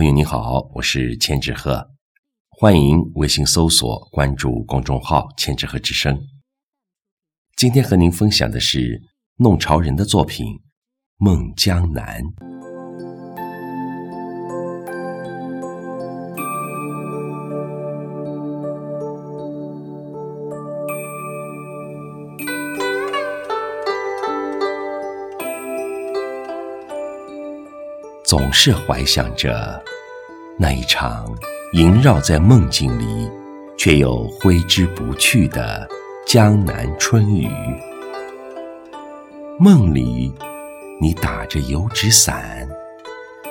朋友你好，我是千纸鹤，欢迎微信搜索关注公众号“千纸鹤之声”。今天和您分享的是弄潮人的作品《梦江南》。总是怀想着那一场萦绕在梦境里，却又挥之不去的江南春雨。梦里，你打着油纸伞，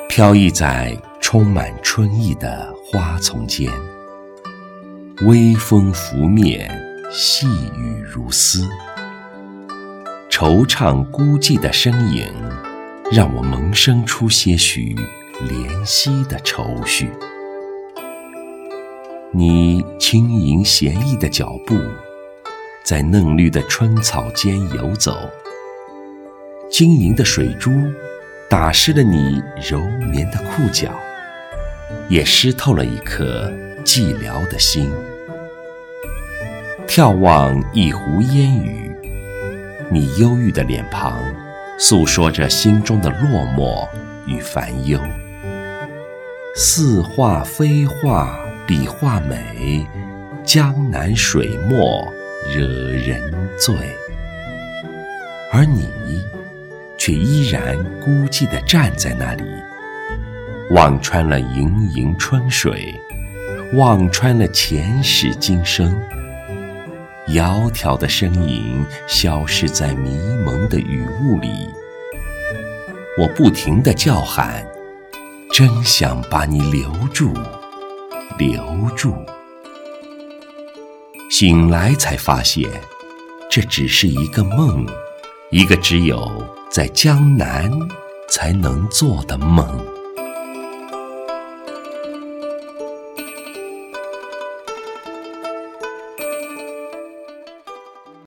飘逸在充满春意的花丛间，微风拂面，细雨如丝，惆怅孤寂的身影。让我萌生出些许怜惜的愁绪。你轻盈闲逸的脚步，在嫩绿的春草间游走，晶莹的水珠打湿了你柔绵的裤脚，也湿透了一颗寂寥的心。眺望一湖烟雨，你忧郁的脸庞。诉说着心中的落寞与烦忧，似画非画，笔画美，江南水墨惹人醉。而你却依然孤寂地站在那里，望穿了盈盈春水，望穿了前世今生。窈窕的身影消失在迷蒙的雨雾里，我不停地叫喊，真想把你留住，留住。醒来才发现，这只是一个梦，一个只有在江南才能做的梦。